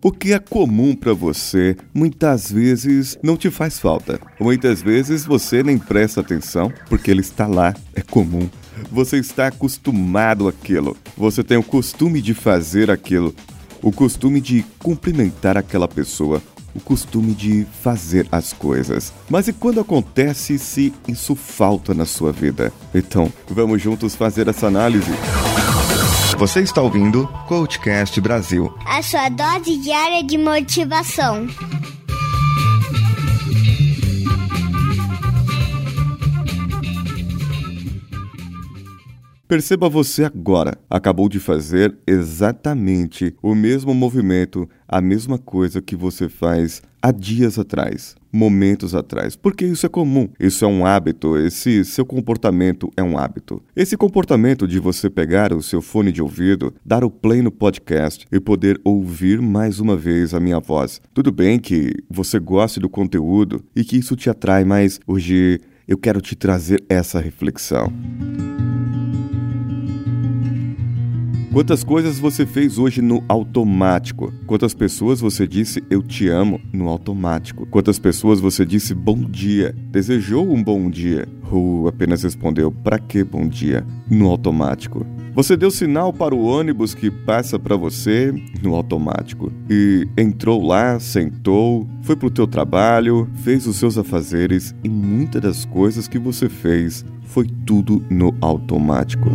O que é comum para você, muitas vezes não te faz falta. Muitas vezes você nem presta atenção porque ele está lá, é comum. Você está acostumado àquilo. Você tem o costume de fazer aquilo, o costume de cumprimentar aquela pessoa, o costume de fazer as coisas. Mas e quando acontece se isso falta na sua vida? Então, vamos juntos fazer essa análise. Você está ouvindo Coachcast Brasil a sua dose diária de motivação. Perceba você agora, acabou de fazer exatamente o mesmo movimento, a mesma coisa que você faz há dias atrás momentos atrás, porque isso é comum, isso é um hábito, esse seu comportamento é um hábito. Esse comportamento de você pegar o seu fone de ouvido, dar o play no podcast e poder ouvir mais uma vez a minha voz. Tudo bem que você goste do conteúdo e que isso te atrai, mas hoje eu quero te trazer essa reflexão. Quantas coisas você fez hoje no automático? Quantas pessoas você disse eu te amo no automático? Quantas pessoas você disse bom dia? Desejou um bom dia? Ou apenas respondeu para que bom dia no automático? Você deu sinal para o ônibus que passa para você no automático e entrou lá, sentou, foi para o teu trabalho, fez os seus afazeres e muitas das coisas que você fez foi tudo no automático.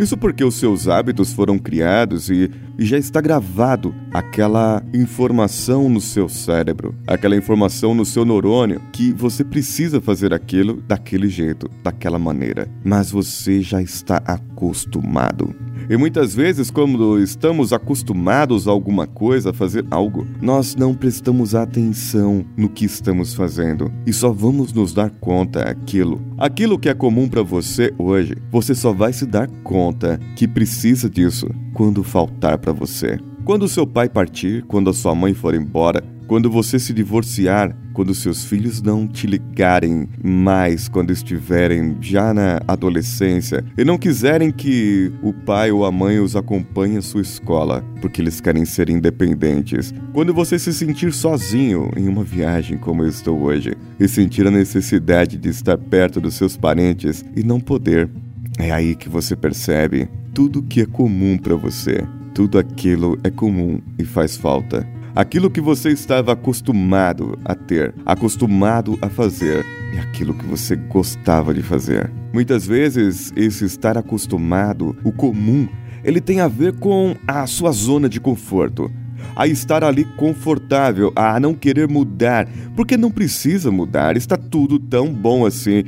Isso porque os seus hábitos foram criados e, e, já está gravado aquela informação no seu cérebro, aquela informação no seu neurônio que você precisa fazer aquilo daquele jeito, daquela maneira. Mas você já está acostumado. E muitas vezes, quando estamos acostumados a alguma coisa, a fazer algo, nós não prestamos atenção no que estamos fazendo e só vamos nos dar conta aquilo. Aquilo que é comum para você hoje, você só vai se dar conta que precisa disso quando faltar para você. Quando seu pai partir, quando a sua mãe for embora, quando você se divorciar, quando seus filhos não te ligarem mais quando estiverem já na adolescência e não quiserem que o pai ou a mãe os acompanhe à sua escola, porque eles querem ser independentes. Quando você se sentir sozinho em uma viagem como eu estou hoje e sentir a necessidade de estar perto dos seus parentes e não poder, é aí que você percebe tudo que é comum para você. Tudo aquilo é comum e faz falta. Aquilo que você estava acostumado a ter, acostumado a fazer, é aquilo que você gostava de fazer. Muitas vezes, esse estar acostumado, o comum, ele tem a ver com a sua zona de conforto. A estar ali confortável, a não querer mudar, porque não precisa mudar, está tudo tão bom assim.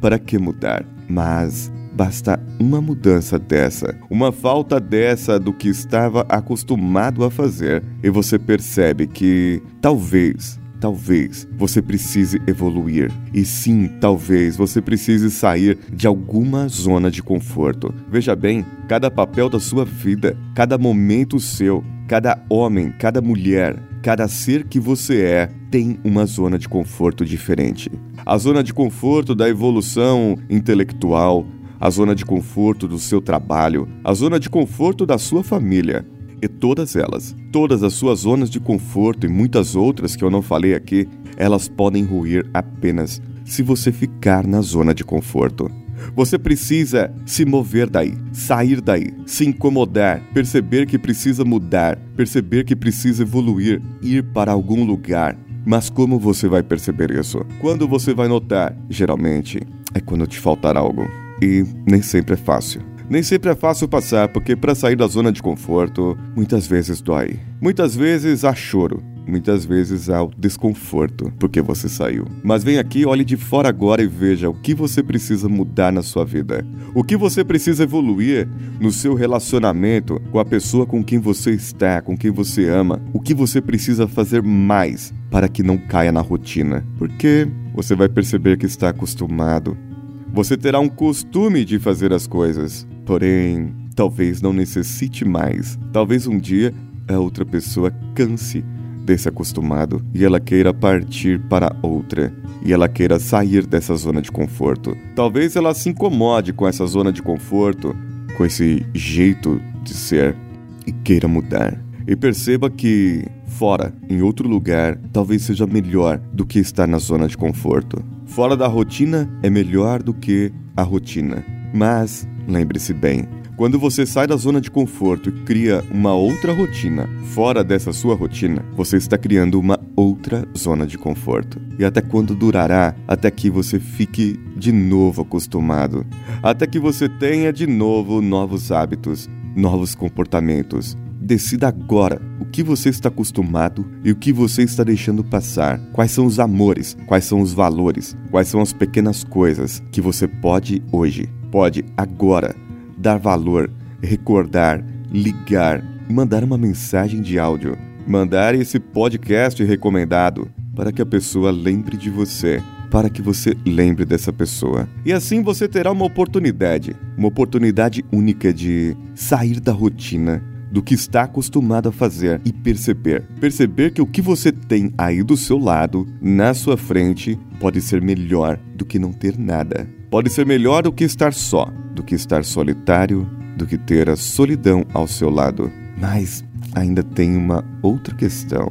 Para que mudar? Mas Basta uma mudança dessa, uma falta dessa do que estava acostumado a fazer, e você percebe que talvez talvez você precise evoluir. E sim, talvez você precise sair de alguma zona de conforto. Veja bem, cada papel da sua vida, cada momento seu, cada homem, cada mulher, cada ser que você é, tem uma zona de conforto diferente. A zona de conforto da evolução intelectual, a zona de conforto do seu trabalho, a zona de conforto da sua família. E todas elas, todas as suas zonas de conforto e muitas outras que eu não falei aqui, elas podem ruir apenas se você ficar na zona de conforto. Você precisa se mover daí, sair daí, se incomodar, perceber que precisa mudar, perceber que precisa evoluir, ir para algum lugar. Mas como você vai perceber isso? Quando você vai notar? Geralmente é quando te faltar algo. E nem sempre é fácil. Nem sempre é fácil passar, porque para sair da zona de conforto, muitas vezes dói. Muitas vezes há choro. Muitas vezes há o desconforto porque você saiu. Mas vem aqui, olhe de fora agora e veja o que você precisa mudar na sua vida. O que você precisa evoluir no seu relacionamento com a pessoa com quem você está, com quem você ama. O que você precisa fazer mais para que não caia na rotina. Porque você vai perceber que está acostumado você terá um costume de fazer as coisas, porém, talvez não necessite mais. Talvez um dia a outra pessoa canse desse acostumado e ela queira partir para outra e ela queira sair dessa zona de conforto. Talvez ela se incomode com essa zona de conforto, com esse jeito de ser. e queira mudar. E perceba que fora, em outro lugar, talvez seja melhor do que estar na zona de conforto. Fora da rotina é melhor do que a rotina. Mas lembre-se bem, quando você sai da zona de conforto e cria uma outra rotina fora dessa sua rotina, você está criando uma outra zona de conforto. E até quando durará? Até que você fique de novo acostumado, até que você tenha de novo novos hábitos, novos comportamentos. Decida agora o que você está acostumado e o que você está deixando passar. Quais são os amores, quais são os valores, quais são as pequenas coisas que você pode hoje, pode agora dar valor, recordar, ligar, mandar uma mensagem de áudio, mandar esse podcast recomendado para que a pessoa lembre de você, para que você lembre dessa pessoa. E assim você terá uma oportunidade, uma oportunidade única de sair da rotina do que está acostumado a fazer e perceber. Perceber que o que você tem aí do seu lado, na sua frente, pode ser melhor do que não ter nada. Pode ser melhor do que estar só, do que estar solitário, do que ter a solidão ao seu lado. Mas ainda tem uma outra questão.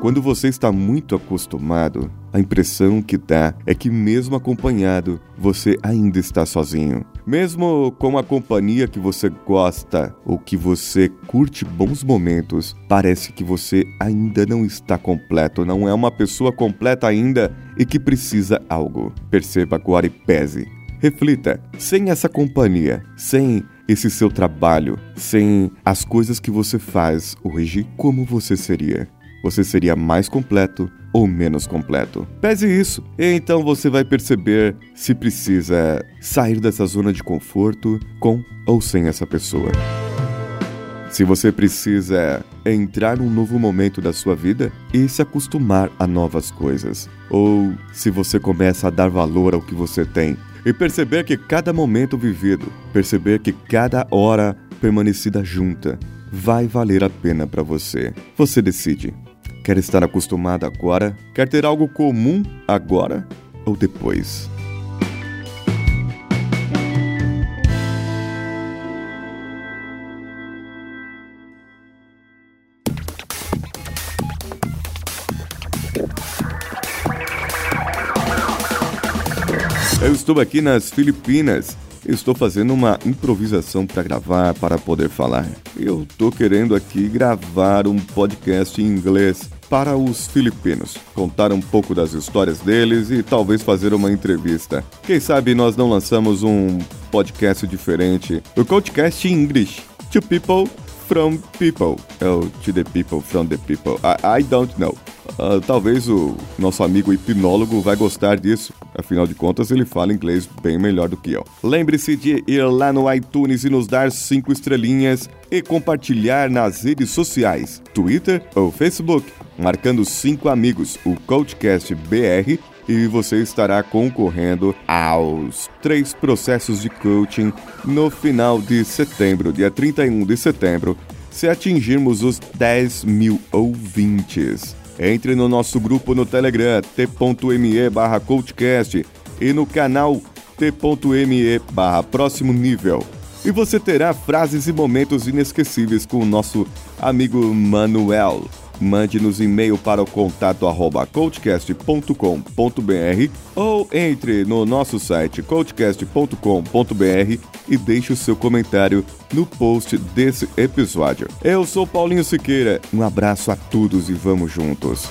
Quando você está muito acostumado, a impressão que dá é que, mesmo acompanhado, você ainda está sozinho. Mesmo com a companhia que você gosta ou que você curte bons momentos, parece que você ainda não está completo, não é uma pessoa completa ainda e que precisa algo. Perceba agora e pese. Reflita, sem essa companhia, sem esse seu trabalho, sem as coisas que você faz hoje, como você seria? Você seria mais completo ou menos completo. Pese isso, e então você vai perceber se precisa sair dessa zona de conforto com ou sem essa pessoa. Se você precisa entrar num novo momento da sua vida e se acostumar a novas coisas, ou se você começa a dar valor ao que você tem e perceber que cada momento vivido, perceber que cada hora permanecida junta vai valer a pena para você. Você decide. Quer estar acostumado agora? Quer ter algo comum agora ou depois? Eu estou aqui nas Filipinas. Estou fazendo uma improvisação para gravar, para poder falar. Eu estou querendo aqui gravar um podcast em inglês para os filipinos, contar um pouco das histórias deles e talvez fazer uma entrevista. Quem sabe nós não lançamos um podcast diferente, o Coachcast English, to people from people, ou to the people from the people, I, I don't know. Uh, talvez o nosso amigo hipnólogo vai gostar disso, afinal de contas ele fala inglês bem melhor do que eu. Lembre-se de ir lá no iTunes e nos dar 5 estrelinhas e compartilhar nas redes sociais, Twitter ou Facebook marcando cinco amigos, o Coachcast BR, e você estará concorrendo aos três processos de coaching no final de setembro, dia 31 de setembro, se atingirmos os 10 mil ouvintes. Entre no nosso grupo no Telegram, t.me barra coachcast e no canal t.me barra próximo nível. E você terá frases e momentos inesquecíveis com o nosso amigo Manuel mande-nos e-mail para o contato arroba coachcast.com.br ou entre no nosso site coachcast.com.br e deixe o seu comentário no post desse episódio. Eu sou Paulinho Siqueira, um abraço a todos e vamos juntos.